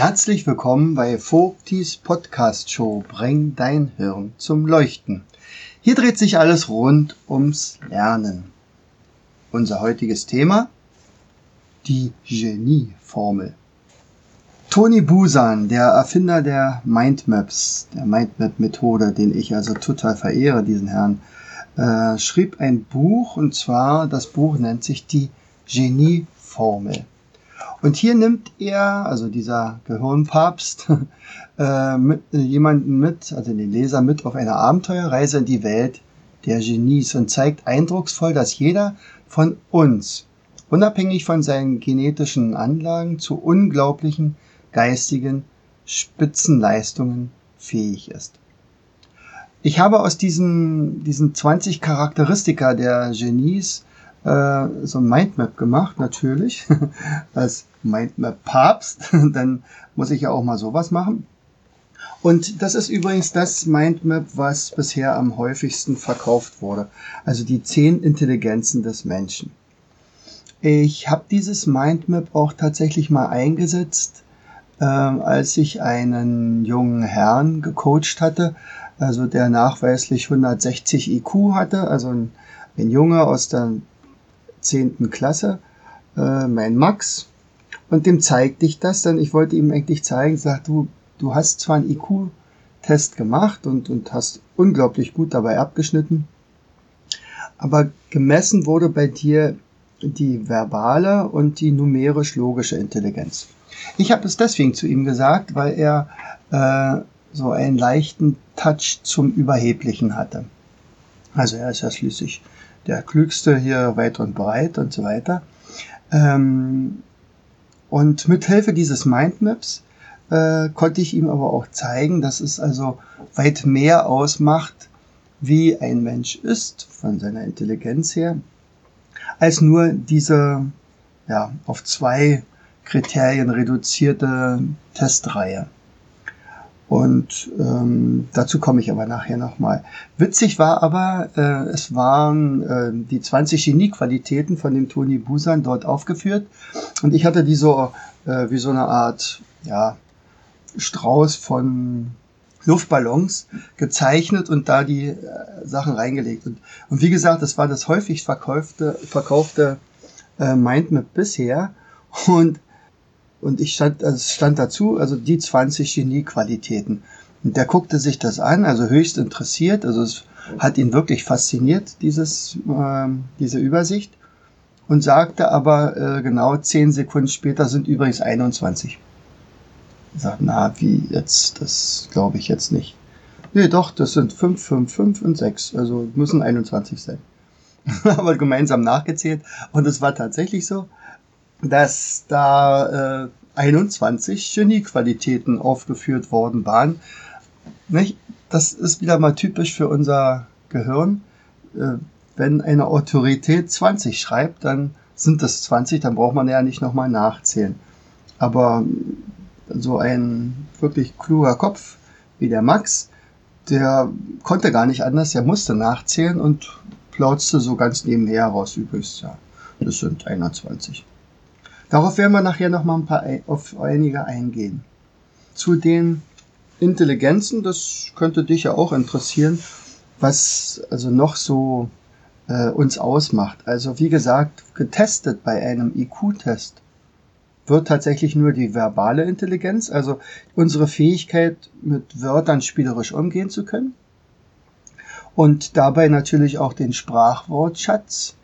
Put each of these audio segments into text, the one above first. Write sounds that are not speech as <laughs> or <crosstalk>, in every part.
Herzlich willkommen bei Vogtis Podcast Show Bring dein Hirn zum Leuchten. Hier dreht sich alles rund ums Lernen. Unser heutiges Thema? Die Genie-Formel. Tony Busan, der Erfinder der Mindmaps, der Mindmap-Methode, den ich also total verehre, diesen Herrn, äh, schrieb ein Buch und zwar, das Buch nennt sich die Genie-Formel. Und hier nimmt er, also dieser Gehirnpapst, <laughs> äh, mit, äh, jemanden mit, also den Leser mit auf eine Abenteuerreise in die Welt der Genies und zeigt eindrucksvoll, dass jeder von uns, unabhängig von seinen genetischen Anlagen, zu unglaublichen geistigen Spitzenleistungen fähig ist. Ich habe aus diesen, diesen 20 Charakteristika der Genies äh, so ein Mindmap gemacht, natürlich, <laughs> als Mindmap-Papst, <laughs> dann muss ich ja auch mal sowas machen. Und das ist übrigens das Mindmap, was bisher am häufigsten verkauft wurde. Also die zehn Intelligenzen des Menschen. Ich habe dieses Mindmap auch tatsächlich mal eingesetzt, äh, als ich einen jungen Herrn gecoacht hatte, also der nachweislich 160 IQ hatte, also ein, ein Junge aus der zehnten Klasse, äh, mein Max, und dem zeigte ich das dann. Ich wollte ihm eigentlich zeigen, sagt du, du hast zwar einen IQ-Test gemacht und, und hast unglaublich gut dabei abgeschnitten, aber gemessen wurde bei dir die verbale und die numerisch-logische Intelligenz. Ich habe es deswegen zu ihm gesagt, weil er äh, so einen leichten Touch zum Überheblichen hatte. Also er ist ja schließlich der Klügste hier weit und breit und so weiter. Ähm, und mit Hilfe dieses Mindmaps äh, konnte ich ihm aber auch zeigen, dass es also weit mehr ausmacht, wie ein Mensch ist, von seiner Intelligenz her, als nur diese ja, auf zwei Kriterien reduzierte Testreihe. Und ähm, dazu komme ich aber nachher nochmal. Witzig war aber, äh, es waren äh, die 20 Genie-Qualitäten von dem Toni Busan dort aufgeführt. Und ich hatte die so äh, wie so eine Art ja, Strauß von Luftballons gezeichnet und da die äh, Sachen reingelegt. Und, und wie gesagt, das war das häufigst verkaufte, verkaufte äh, Mindmap bisher. Und und ich stand, also stand dazu, also die 20 Genie-Qualitäten. Und der guckte sich das an, also höchst interessiert, also es hat ihn wirklich fasziniert, dieses, äh, diese Übersicht. Und sagte aber äh, genau zehn Sekunden später sind übrigens 21. Ich sagte, na, wie jetzt? Das glaube ich jetzt nicht. Nee, doch, das sind 5, 5, 5 und 6. Also müssen 21 sein. <laughs> aber gemeinsam nachgezählt. Und es war tatsächlich so dass da äh, 21 Genie-Qualitäten aufgeführt worden waren. Nicht? Das ist wieder mal typisch für unser Gehirn. Äh, wenn eine Autorität 20 schreibt, dann sind das 20, dann braucht man ja nicht nochmal nachzählen. Aber so ein wirklich kluger Kopf wie der Max, der konnte gar nicht anders, der musste nachzählen und plauzte so ganz nebenher raus. Übrigens, ja, das sind 21. Darauf werden wir nachher noch mal ein paar auf einige eingehen. Zu den Intelligenzen, das könnte dich ja auch interessieren, was also noch so äh, uns ausmacht. Also wie gesagt, getestet bei einem IQ-Test wird tatsächlich nur die verbale Intelligenz, also unsere Fähigkeit, mit Wörtern spielerisch umgehen zu können. Und dabei natürlich auch den Sprachwortschatz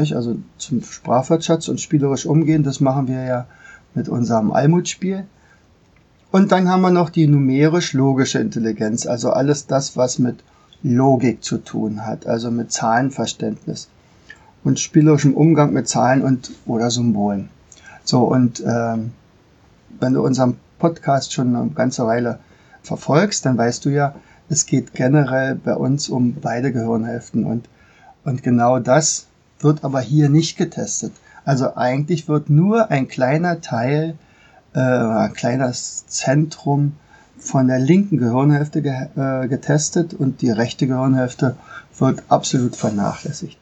nicht? Also zum Sprachwortschatz und spielerisch umgehen, das machen wir ja mit unserem Almut-Spiel. Und dann haben wir noch die numerisch-logische Intelligenz, also alles das, was mit Logik zu tun hat, also mit Zahlenverständnis und spielerischem Umgang mit Zahlen und oder Symbolen. So, und ähm, wenn du unseren Podcast schon eine ganze Weile verfolgst, dann weißt du ja, es geht generell bei uns um beide Gehirnhälften und, und genau das wird aber hier nicht getestet. Also eigentlich wird nur ein kleiner Teil, äh, ein kleines Zentrum von der linken Gehirnhälfte ge äh, getestet und die rechte Gehirnhälfte wird absolut vernachlässigt.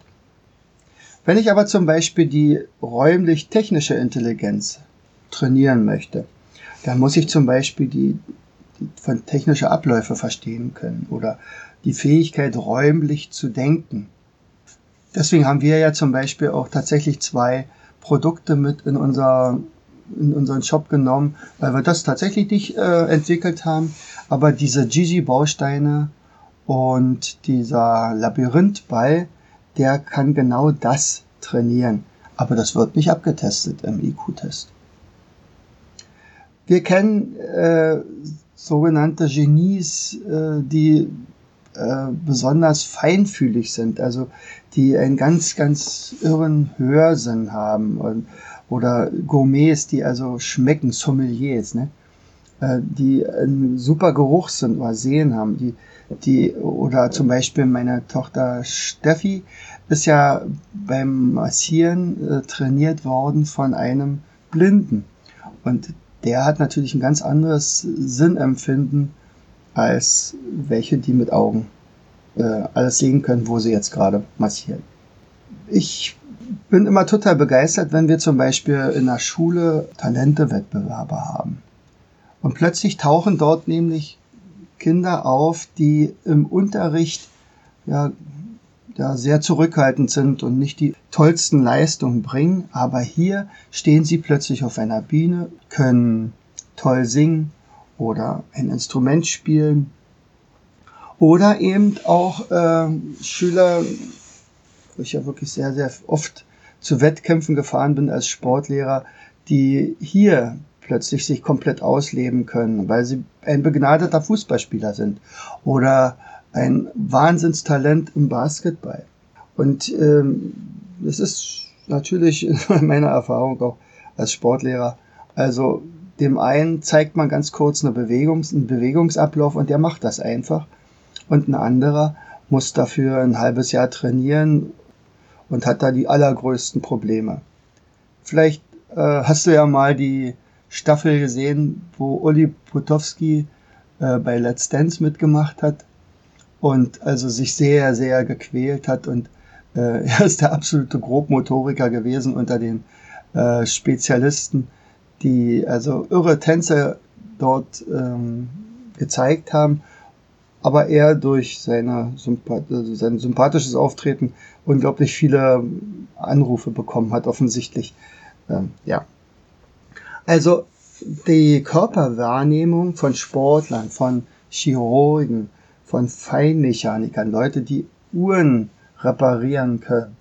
Wenn ich aber zum Beispiel die räumlich-technische Intelligenz trainieren möchte, dann muss ich zum Beispiel die, die von technische Abläufe verstehen können oder die Fähigkeit räumlich zu denken. Deswegen haben wir ja zum Beispiel auch tatsächlich zwei Produkte mit in unser in unseren Shop genommen, weil wir das tatsächlich nicht äh, entwickelt haben. Aber diese Gigi-Bausteine und dieser Labyrinthball, der kann genau das trainieren. Aber das wird nicht abgetestet im IQ-Test. Wir kennen äh, sogenannte Genies, äh, die äh, besonders feinfühlig sind, also die einen ganz, ganz irren Hörsinn haben und, oder Gourmets, die also schmecken, Sommeliers, ne? Äh, die einen super Geruchssinn oder Sehen haben, die, die, oder zum Beispiel meine Tochter Steffi ist ja beim Massieren äh, trainiert worden von einem Blinden. Und der hat natürlich ein ganz anderes Sinnempfinden als welche, die mit Augen äh, alles sehen können, wo sie jetzt gerade massieren. Ich bin immer total begeistert, wenn wir zum Beispiel in der Schule Talentewettbewerbe haben. Und plötzlich tauchen dort nämlich Kinder auf, die im Unterricht ja, ja sehr zurückhaltend sind und nicht die tollsten Leistungen bringen. Aber hier stehen sie plötzlich auf einer Bühne, können toll singen oder ein Instrument spielen. Oder eben auch äh, Schüler, wo ich ja wirklich sehr, sehr oft zu Wettkämpfen gefahren bin als Sportlehrer, die hier plötzlich sich komplett ausleben können, weil sie ein begnadeter Fußballspieler sind oder ein Wahnsinnstalent im Basketball. Und ähm, das ist natürlich <laughs> meiner Erfahrung auch als Sportlehrer. Also dem einen zeigt man ganz kurz eine Bewegungs-, einen Bewegungsablauf und der macht das einfach. Und ein anderer muss dafür ein halbes Jahr trainieren und hat da die allergrößten Probleme. Vielleicht äh, hast du ja mal die Staffel gesehen, wo Uli Potowski äh, bei Let's Dance mitgemacht hat und also sich sehr, sehr gequält hat und äh, <laughs> er ist der absolute Grobmotoriker gewesen unter den äh, Spezialisten, die also irre Tänze dort ähm, gezeigt haben, aber er durch seine Sympath also sein sympathisches Auftreten unglaublich viele Anrufe bekommen hat, offensichtlich. Ähm, ja. Also die Körperwahrnehmung von Sportlern, von Chirurgen, von Feinmechanikern, Leute, die Uhren reparieren können.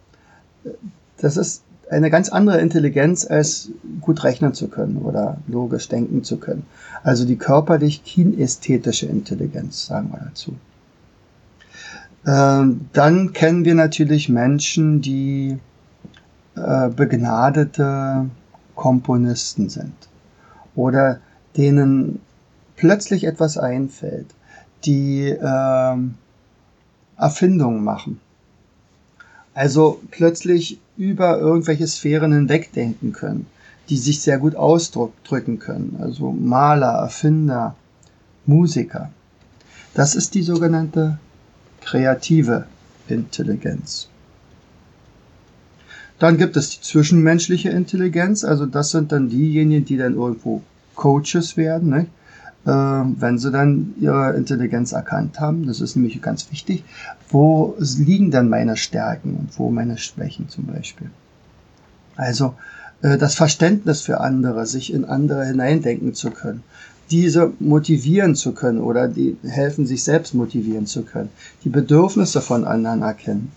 Das ist eine ganz andere Intelligenz, als gut rechnen zu können oder logisch denken zu können. Also die körperlich-kinästhetische Intelligenz, sagen wir dazu. Ähm, dann kennen wir natürlich Menschen, die äh, begnadete Komponisten sind oder denen plötzlich etwas einfällt, die äh, Erfindungen machen. Also plötzlich über irgendwelche Sphären hinwegdenken können, die sich sehr gut ausdrücken können. Also Maler, Erfinder, Musiker. Das ist die sogenannte kreative Intelligenz. Dann gibt es die zwischenmenschliche Intelligenz, also das sind dann diejenigen, die dann irgendwo Coaches werden, ne? Äh, wenn sie dann ihre Intelligenz erkannt haben. Das ist nämlich ganz wichtig. Wo liegen dann meine Stärken und wo meine Schwächen zum Beispiel? Also äh, das Verständnis für andere, sich in andere hineindenken zu können, diese motivieren zu können oder die helfen, sich selbst motivieren zu können, die Bedürfnisse von anderen erkennen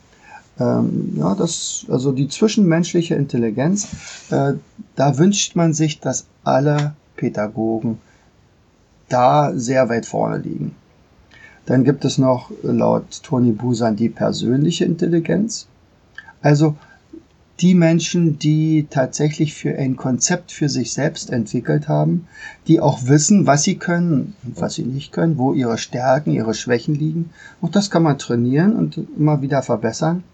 ähm, ja, das, also die zwischenmenschliche Intelligenz, äh, da wünscht man sich, dass alle Pädagogen da sehr weit vorne liegen. Dann gibt es noch laut Toni Busan die persönliche Intelligenz. Also die Menschen, die tatsächlich für ein Konzept für sich selbst entwickelt haben, die auch wissen, was sie können und was sie nicht können, wo ihre Stärken, ihre Schwächen liegen. Auch das kann man trainieren und immer wieder verbessern.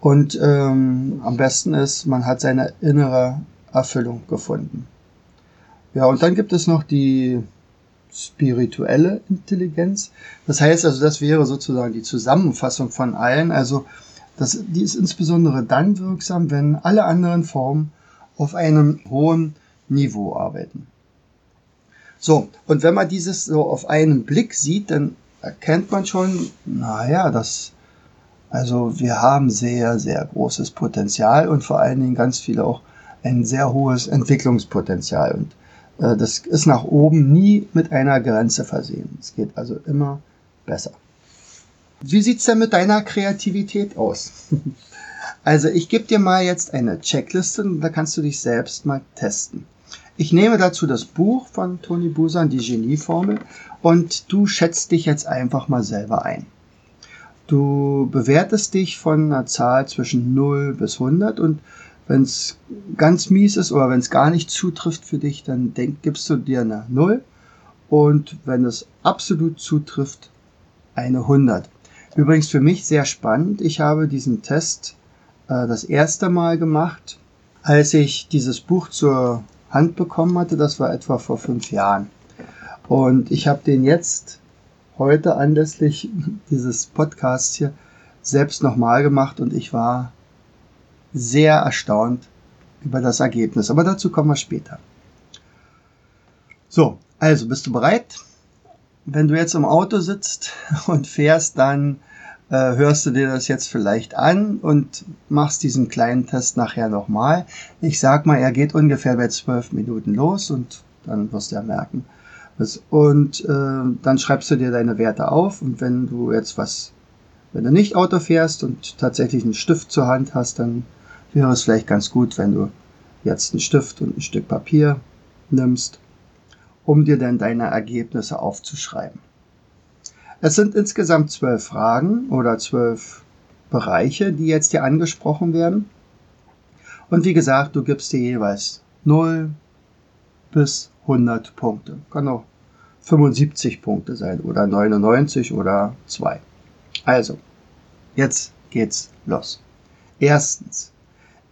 Und ähm, am besten ist, man hat seine innere Erfüllung gefunden. Ja, und dann gibt es noch die spirituelle Intelligenz. Das heißt also, das wäre sozusagen die Zusammenfassung von allen. Also das, die ist insbesondere dann wirksam, wenn alle anderen Formen auf einem hohen Niveau arbeiten. So, und wenn man dieses so auf einen Blick sieht, dann erkennt man schon, naja, das, also wir haben sehr, sehr großes Potenzial und vor allen Dingen ganz viele auch ein sehr hohes Entwicklungspotenzial. Und das ist nach oben nie mit einer Grenze versehen. Es geht also immer besser. Wie sieht's denn mit deiner Kreativität aus? <laughs> also ich gebe dir mal jetzt eine Checkliste da kannst du dich selbst mal testen. Ich nehme dazu das Buch von Toni Busan, die Genieformel, und du schätzt dich jetzt einfach mal selber ein. Du bewertest dich von einer Zahl zwischen 0 bis 100 und wenn es ganz mies ist oder wenn es gar nicht zutrifft für dich, dann denk, gibst du dir eine 0 und wenn es absolut zutrifft, eine 100. Übrigens für mich sehr spannend. Ich habe diesen Test äh, das erste Mal gemacht, als ich dieses Buch zur Hand bekommen hatte. Das war etwa vor fünf Jahren. Und ich habe den jetzt heute anlässlich <laughs> dieses Podcasts hier selbst nochmal gemacht und ich war sehr erstaunt über das Ergebnis. Aber dazu kommen wir später. So, also bist du bereit? Wenn du jetzt im Auto sitzt <laughs> und fährst, dann äh, hörst du dir das jetzt vielleicht an und machst diesen kleinen Test nachher nochmal. Ich sag mal, er geht ungefähr bei zwölf Minuten los und dann wirst du ja merken. Und äh, dann schreibst du dir deine Werte auf und wenn du jetzt was, wenn du nicht Auto fährst und tatsächlich einen Stift zur Hand hast, dann wäre es vielleicht ganz gut, wenn du jetzt einen Stift und ein Stück Papier nimmst, um dir dann deine Ergebnisse aufzuschreiben. Es sind insgesamt zwölf Fragen oder zwölf Bereiche, die jetzt hier angesprochen werden. Und wie gesagt, du gibst dir jeweils 0 bis 100 Punkte. Kann auch 75 Punkte sein oder 99 oder 2. Also, jetzt geht's los. Erstens,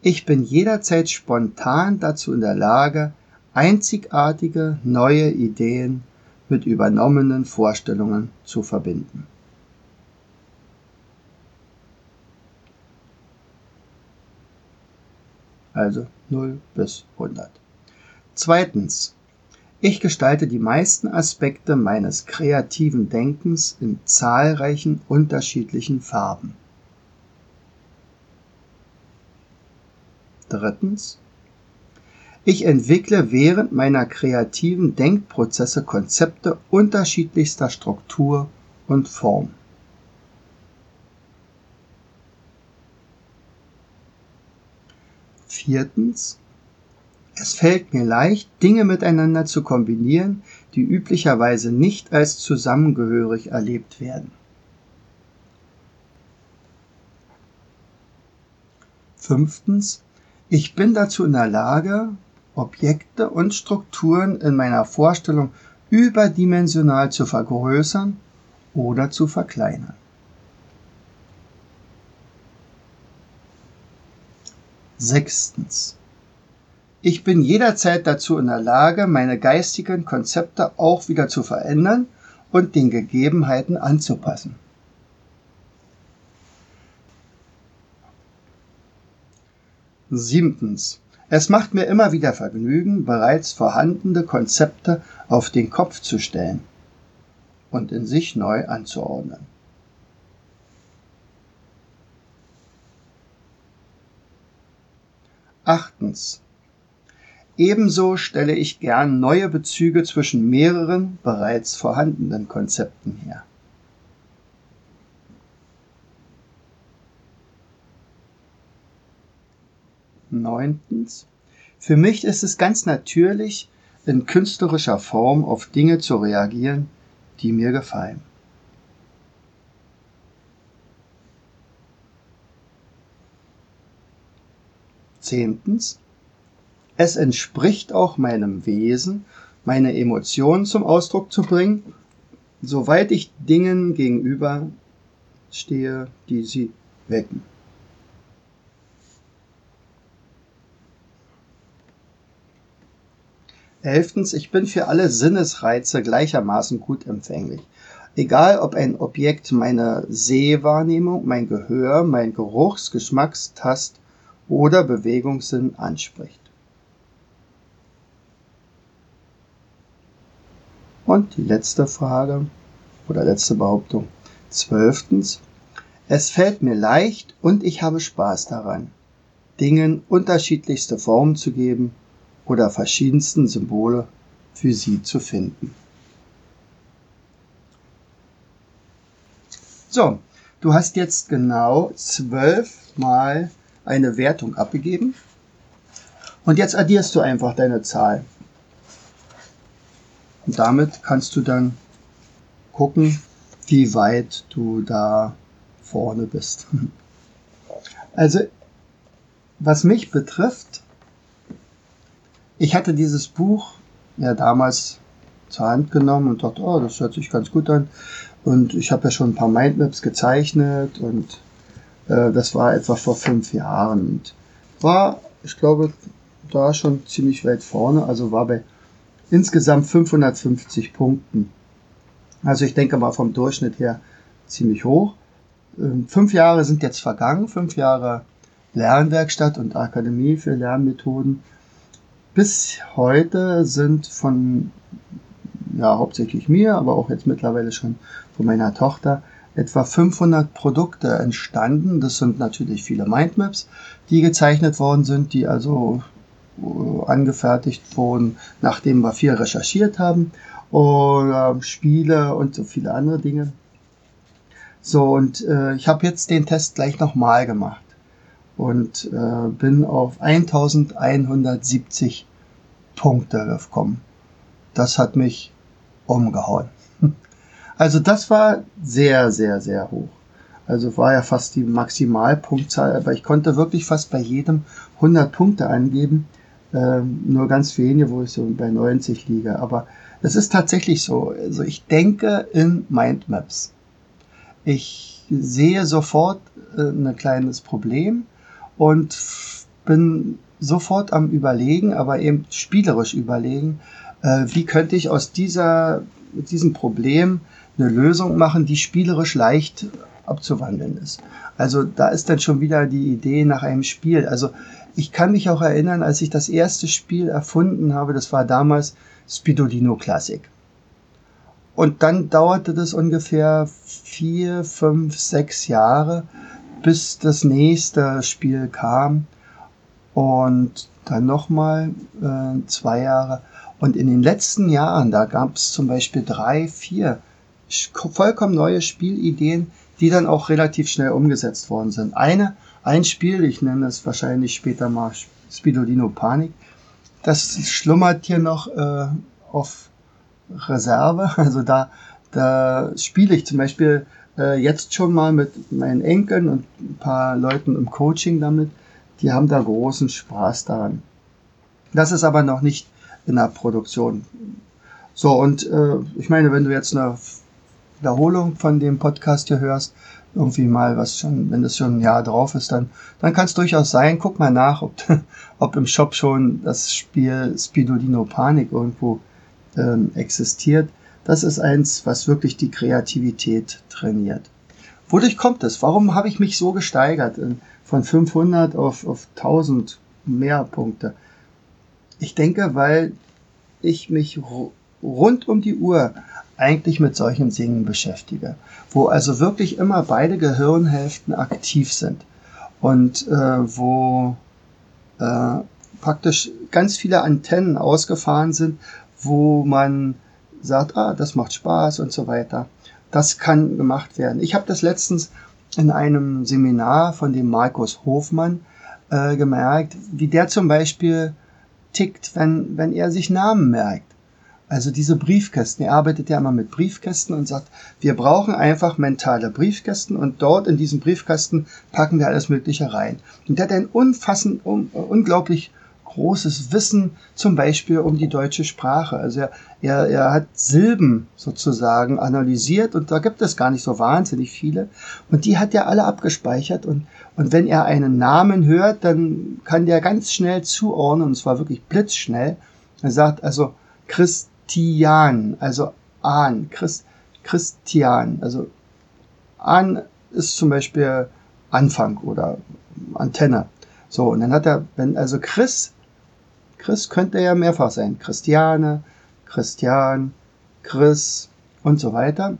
ich bin jederzeit spontan dazu in der Lage, einzigartige neue Ideen mit übernommenen Vorstellungen zu verbinden. Also 0 bis 100. Zweitens. Ich gestalte die meisten Aspekte meines kreativen Denkens in zahlreichen unterschiedlichen Farben. Drittens. Ich entwickle während meiner kreativen Denkprozesse Konzepte unterschiedlichster Struktur und Form. Viertens. Es fällt mir leicht, Dinge miteinander zu kombinieren, die üblicherweise nicht als zusammengehörig erlebt werden. Fünftens. Ich bin dazu in der Lage, Objekte und Strukturen in meiner Vorstellung überdimensional zu vergrößern oder zu verkleinern. Sechstens. Ich bin jederzeit dazu in der Lage, meine geistigen Konzepte auch wieder zu verändern und den Gegebenheiten anzupassen. Siebtens. Es macht mir immer wieder Vergnügen, bereits vorhandene Konzepte auf den Kopf zu stellen und in sich neu anzuordnen. Achtens. Ebenso stelle ich gern neue Bezüge zwischen mehreren bereits vorhandenen Konzepten her. Neuntens. Für mich ist es ganz natürlich, in künstlerischer Form auf Dinge zu reagieren, die mir gefallen. Zehntens, es entspricht auch meinem Wesen, meine Emotionen zum Ausdruck zu bringen, soweit ich Dingen gegenüber stehe, die sie wecken. Elftens, ich bin für alle Sinnesreize gleichermaßen gut empfänglich. Egal ob ein Objekt meine Sehwahrnehmung, mein Gehör, mein Geruchs-, Geschmacks-, Tast- oder Bewegungssinn anspricht. Und die letzte Frage oder letzte Behauptung. Zwölftens. Es fällt mir leicht und ich habe Spaß daran, Dingen unterschiedlichste Formen zu geben oder verschiedensten Symbole für sie zu finden. So, du hast jetzt genau zwölfmal eine Wertung abgegeben und jetzt addierst du einfach deine Zahl. Und damit kannst du dann gucken, wie weit du da vorne bist. <laughs> Also, was mich betrifft, ich hatte dieses Buch ja damals zur Hand genommen und dachte, oh, das hört sich ganz gut an. Und ich habe ja schon ein paar Mindmaps gezeichnet und äh, das war etwa vor fünf Jahren und war, ich glaube, da schon ziemlich weit vorne, also war bei insgesamt 550 Punkten. Also ich denke mal vom Durchschnitt her ziemlich hoch. Ähm, fünf Jahre sind jetzt vergangen, fünf Jahre Lernwerkstatt und Akademie für Lernmethoden. Bis heute sind von, ja, hauptsächlich mir, aber auch jetzt mittlerweile schon von meiner Tochter, etwa 500 Produkte entstanden. Das sind natürlich viele Mindmaps, die gezeichnet worden sind, die also angefertigt wurden, nachdem wir viel recherchiert haben oder Spiele und so viele andere Dinge. So, und äh, ich habe jetzt den Test gleich nochmal gemacht und äh, bin auf 1170 Punkte gekommen. Das hat mich umgehauen. <laughs> Also das war sehr, sehr, sehr hoch. Also war ja fast die Maximalpunktzahl, aber ich konnte wirklich fast bei jedem 100 Punkte angeben. Ähm, nur ganz wenige, wo ich so bei 90 liege. Aber es ist tatsächlich so. Also ich denke in Mindmaps. Ich sehe sofort äh, ein kleines Problem und bin sofort am Überlegen, aber eben spielerisch überlegen, äh, wie könnte ich aus dieser, diesem Problem eine Lösung machen, die spielerisch leicht abzuwandeln ist. Also da ist dann schon wieder die Idee nach einem Spiel. Also ich kann mich auch erinnern, als ich das erste Spiel erfunden habe, das war damals Spidolino Classic. Und dann dauerte das ungefähr vier, fünf, sechs Jahre, bis das nächste Spiel kam. Und dann nochmal äh, zwei Jahre. Und in den letzten Jahren, da gab es zum Beispiel drei, vier vollkommen neue Spielideen, die dann auch relativ schnell umgesetzt worden sind. Eine, ein Spiel, ich nenne es wahrscheinlich später mal Spidolino Panik, das schlummert hier noch äh, auf Reserve. <laughs> Also da, da spiele ich zum Beispiel äh, jetzt schon mal mit meinen Enkeln und ein paar Leuten im Coaching damit. Die haben da großen Spaß daran. Das ist aber noch nicht in der Produktion. So, und äh, ich meine, wenn du jetzt eine Wiederholung von dem Podcast hier hörst, irgendwie mal was schon, wenn das schon ein Jahr drauf ist, dann, dann kann es durchaus sein. Guck mal nach, ob, <laughs> ob im Shop schon das Spiel Spidolino Panik irgendwo ähm, existiert. Das ist eins, was wirklich die Kreativität trainiert. Wodurch kommt es? Warum habe ich mich so gesteigert äh, von 500 auf, auf 1000 mehr Punkte? Ich denke, weil ich mich rund um die Uhr eigentlich mit solchen Dingen beschäftige, wo also wirklich immer beide Gehirnhälften aktiv sind und äh, wo äh, praktisch ganz viele Antennen ausgefahren sind, wo man sagt, ah, das macht Spaß und so weiter. Das kann gemacht werden. Ich habe das letztens in einem Seminar von dem Markus Hofmann äh, gemerkt, wie der zum Beispiel tickt, wenn, wenn er sich Namen merkt. Also diese Briefkästen, er arbeitet ja immer mit Briefkästen und sagt, wir brauchen einfach mentale Briefkästen und dort in diesen Briefkasten packen wir alles Mögliche rein. Und der hat ein unfassend, un, unglaublich großes Wissen, zum Beispiel um die deutsche Sprache. Also er, er, er hat Silben sozusagen analysiert und da gibt es gar nicht so wahnsinnig viele. Und die hat er alle abgespeichert und, und wenn er einen Namen hört, dann kann der ganz schnell zuordnen und zwar wirklich blitzschnell. Er sagt also Christian, also An, Christ, Christian, also An ist zum Beispiel Anfang oder Antenne. So, und dann hat er, wenn also Chris Chris könnte ja mehrfach sein. Christiane, Christian, Chris und so weiter.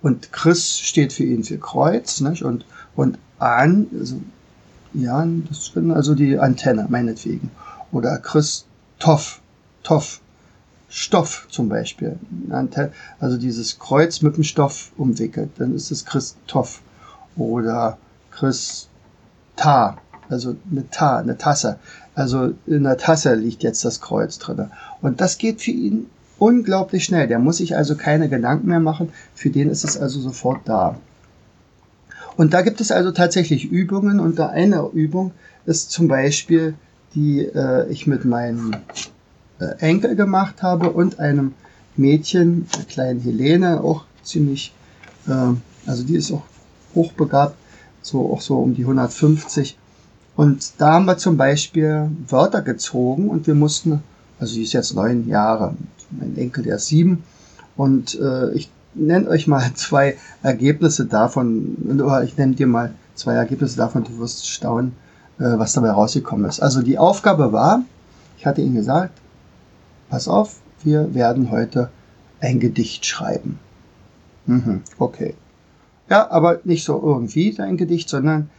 Und Chris steht für ihn für Kreuz, nicht? Und, und an, also, ja, das sind also die Antenne, meinetwegen. Oder Christoph, Toff, Stoff zum Beispiel. Also dieses Kreuz mit dem Stoff umwickelt, dann ist es Christoph. Oder Christa, also eine Ta, eine Tasse. Also in der Tasse liegt jetzt das Kreuz drin. Und das geht für ihn unglaublich schnell. Der muss sich also keine Gedanken mehr machen. Für den ist es also sofort da. Und da gibt es also tatsächlich Übungen. Und da eine Übung ist zum Beispiel, die äh, ich mit meinem äh, Enkel gemacht habe und einem Mädchen, der kleinen Helene, auch ziemlich, äh, also die ist auch hochbegabt, so auch so um die 150. Und da haben wir zum Beispiel Wörter gezogen und wir mussten, also sie ist jetzt neun Jahre, mein Enkel der ist sieben und äh, ich nenne euch mal <laughs> zwei Ergebnisse davon, oder ich nenne dir mal zwei Ergebnisse davon, du wirst staunen, äh, was dabei rausgekommen ist. Also die Aufgabe war, ich hatte ihnen gesagt, pass auf, wir werden heute ein Gedicht schreiben. Mhm, okay. Ja, aber nicht so irgendwie ein Gedicht, sondern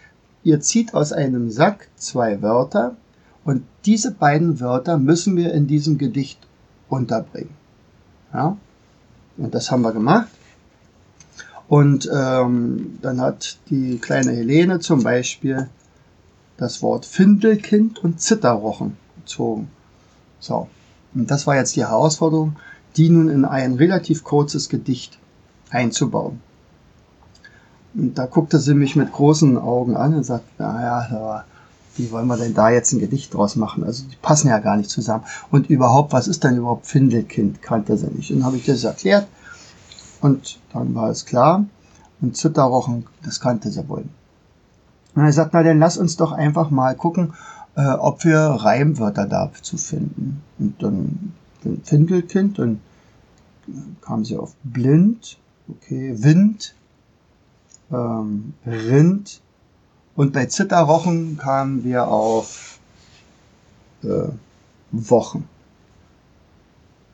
Ihr zieht aus einem Sack zwei Wörter und diese beiden Wörter müssen wir in diesem Gedicht unterbringen. Ja? Und das haben wir gemacht. Und ähm, dann hat die kleine Helene zum Beispiel das Wort Findelkind und Zitterrochen gezogen. So, und das war jetzt die Herausforderung, die nun in ein relativ kurzes Gedicht einzubauen. Und da guckte sie mich mit großen Augen an und sagte, naja, wie wollen wir denn da jetzt ein Gedicht draus machen? Also die passen ja gar nicht zusammen. Und überhaupt, was ist denn überhaupt Findelkind? Kannte sie nicht. Und dann habe ich das erklärt und dann war es klar. Und Zitterrochen, das kannte sie wohl. Und er sagt, na dann lass uns doch einfach mal gucken, äh, ob wir Reimwörter dazu finden. Und dann Findelkind, dann kam sie auf blind, okay, Wind, ähm, Rind und bei Zitterrochen kamen wir auf äh, Wochen.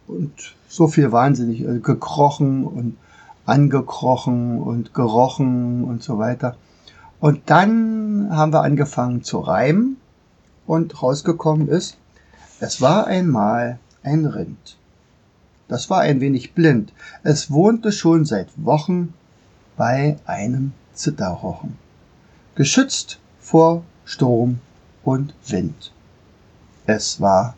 Und so viel wahnsinnig, äh, gekrochen und angekrochen und gerochen und so weiter. Und dann haben wir angefangen zu reimen und rausgekommen ist, es war einmal ein Rind. Das war ein wenig blind. Es wohnte schon seit Wochen bei einem Zitterrochen, geschützt vor Sturm und Wind. Es war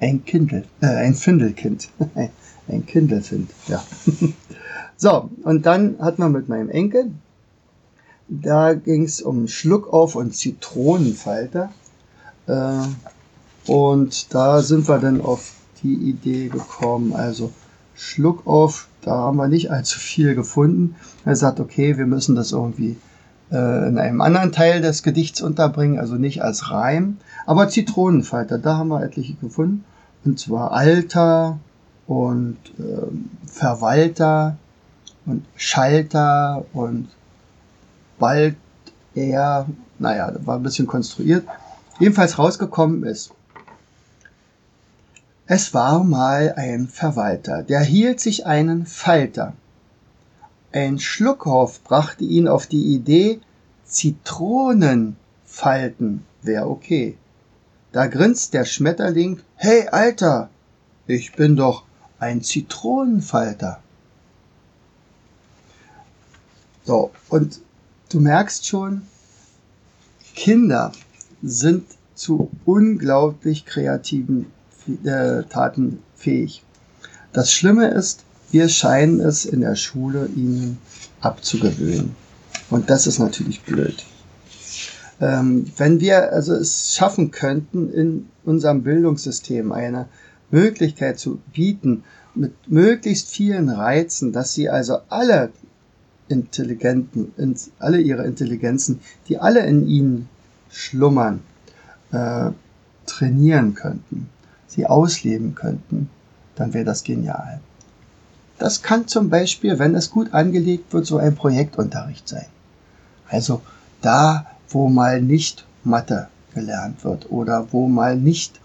ein Kindel, äh, ein Findelkind, <laughs> ein Kindelfind, ja. <laughs> so, und dann hat man mit meinem Enkel, da ging es um Schluckauf und Zitronenfalter. Äh, und da sind wir dann auf die Idee gekommen, also Schluck auf, da haben wir nicht allzu viel gefunden. Er sagt, okay, wir müssen das irgendwie äh, in einem anderen Teil des Gedichts unterbringen, also nicht als Reim. Aber Zitronenfalter, da haben wir etliche gefunden. Und zwar Alter und äh, Verwalter und Schalter und bald eher, naja, war ein bisschen konstruiert. Jedenfalls rausgekommen ist, es war mal ein Verwalter, der hielt sich einen Falter. Ein Schluckhoff brachte ihn auf die Idee, Zitronenfalten wär okay. Da grinst der Schmetterling, hey Alter, ich bin doch ein Zitronenfalter. So, und du merkst schon, Kinder sind zu unglaublich kreativen äh, Taten fähig. Das Schlimme ist, wir scheinen es in der Schule ihnen abzugewöhnen. Und das ist natürlich blöd. Ähm, wenn wir also es schaffen könnten, in unserem Bildungssystem eine Möglichkeit zu bieten, mit möglichst vielen Reizen, dass sie also alle Intelligenten, alle ihre Intelligenzen, die alle in ihnen schlummern, äh, trainieren könnten, sie ausleben könnten, dann wäre das genial. Das kann zum Beispiel, wenn es gut angelegt wird, so ein Projektunterricht sein. Also da, wo mal nicht Mathe gelernt wird oder wo mal nicht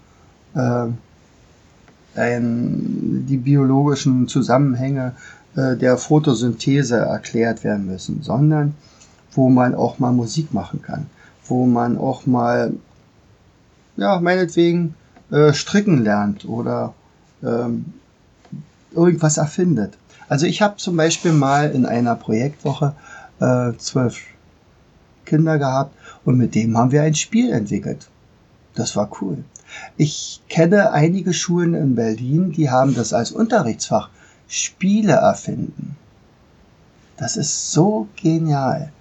äh, ein, die biologischen Zusammenhänge äh, der Photosynthese erklärt werden müssen, sondern wo man auch mal Musik machen kann, wo man auch mal, ja, meinetwegen äh, stricken lernt oder ähm, irgendwas erfindet. Also ich habe zum Beispiel mal in einer Projektwoche äh, zwölf Kinder gehabt und mit dem haben wir ein Spiel entwickelt. Das war cool. Ich kenne einige Schulen in Berlin, die haben das als Unterrichtsfach Spiele erfinden. Das ist so genial.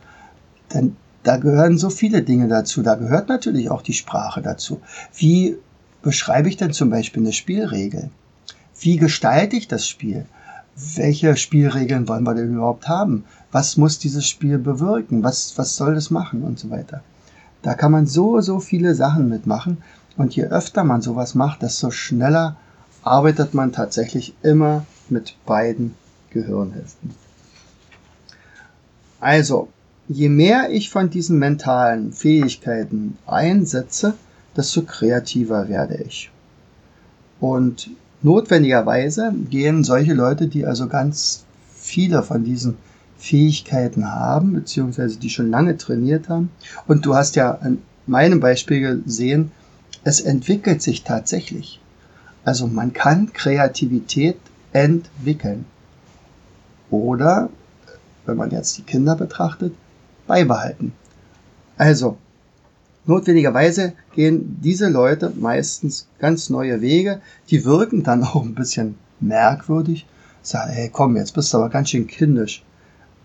Denn da gehören so viele Dinge dazu. Da gehört natürlich auch die Sprache dazu. Wie beschreibe ich denn zum Beispiel eine Spielregel? Wie gestalte ich das Spiel? Welche Spielregeln wollen wir denn überhaupt haben? Was muss dieses Spiel bewirken? Was, was soll das machen und so weiter? Da kann man so, so viele Sachen mitmachen. Und je öfter man sowas macht, desto schneller arbeitet man tatsächlich immer mit beiden Gehirnhälften. Also, je mehr ich von diesen mentalen Fähigkeiten einsetze, desto kreativer werde ich. Und notwendigerweise gehen solche Leute, die also ganz viele von diesen Fähigkeiten haben, beziehungsweise die schon lange trainiert haben, und du hast ja an meinem Beispiel gesehen, es entwickelt sich tatsächlich. Also man kann Kreativität entwickeln. Oder, wenn man jetzt die Kinder betrachtet, beibehalten. Also, notwendigerweise gehen diese Leute meistens ganz neue Wege, die wirken dann auch ein bisschen merkwürdig. Sagen, hey, komm, jetzt bist du aber ganz schön kindisch.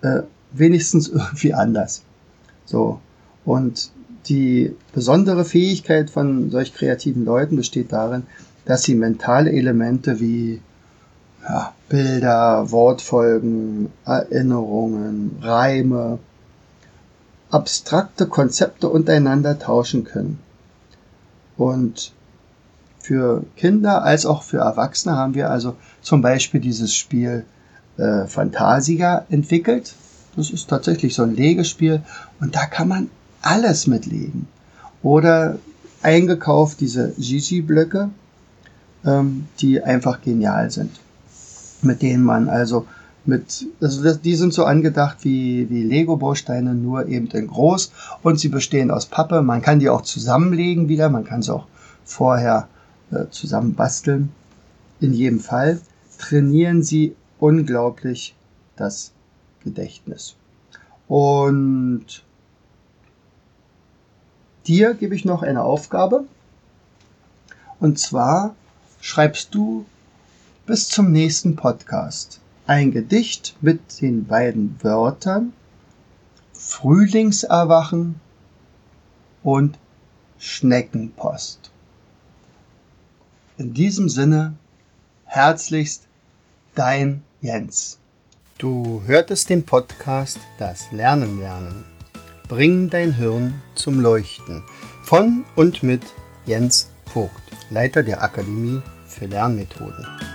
Äh, wenigstens <laughs> irgendwie anders. So. Und die besondere Fähigkeit von solch kreativen Leuten besteht darin, dass sie mentale Elemente wie ja, Bilder, Wortfolgen, Erinnerungen, Reime, abstrakte Konzepte untereinander tauschen können. Und für Kinder als auch für Erwachsene haben wir also zum Beispiel dieses Spiel äh, Fantasia entwickelt. Das ist tatsächlich so ein Legespiel und da kann man alles mitlegen. Oder eingekauft diese Gigi-Blöcke, ähm, die einfach genial sind mit denen man also mit, also die sind so angedacht wie, wie Lego-Bausteine, nur eben in groß und sie bestehen aus Pappe. Man kann die auch zusammenlegen wieder, man kann sie auch vorher äh, zusammen basteln. In jedem Fall trainieren sie unglaublich das Gedächtnis. Und dir gebe ich noch eine Aufgabe. Und zwar schreibst du bis zum nächsten Podcast. Ein Gedicht mit den beiden Wörtern Frühlingserwachen und Schneckenpost. In diesem Sinne, herzlichst dein Jens. Du hörtest den Podcast Das Lernen lernen. Bring dein Hirn zum Leuchten. Von und mit Jens Vogt, Leiter der Akademie für Lernmethoden.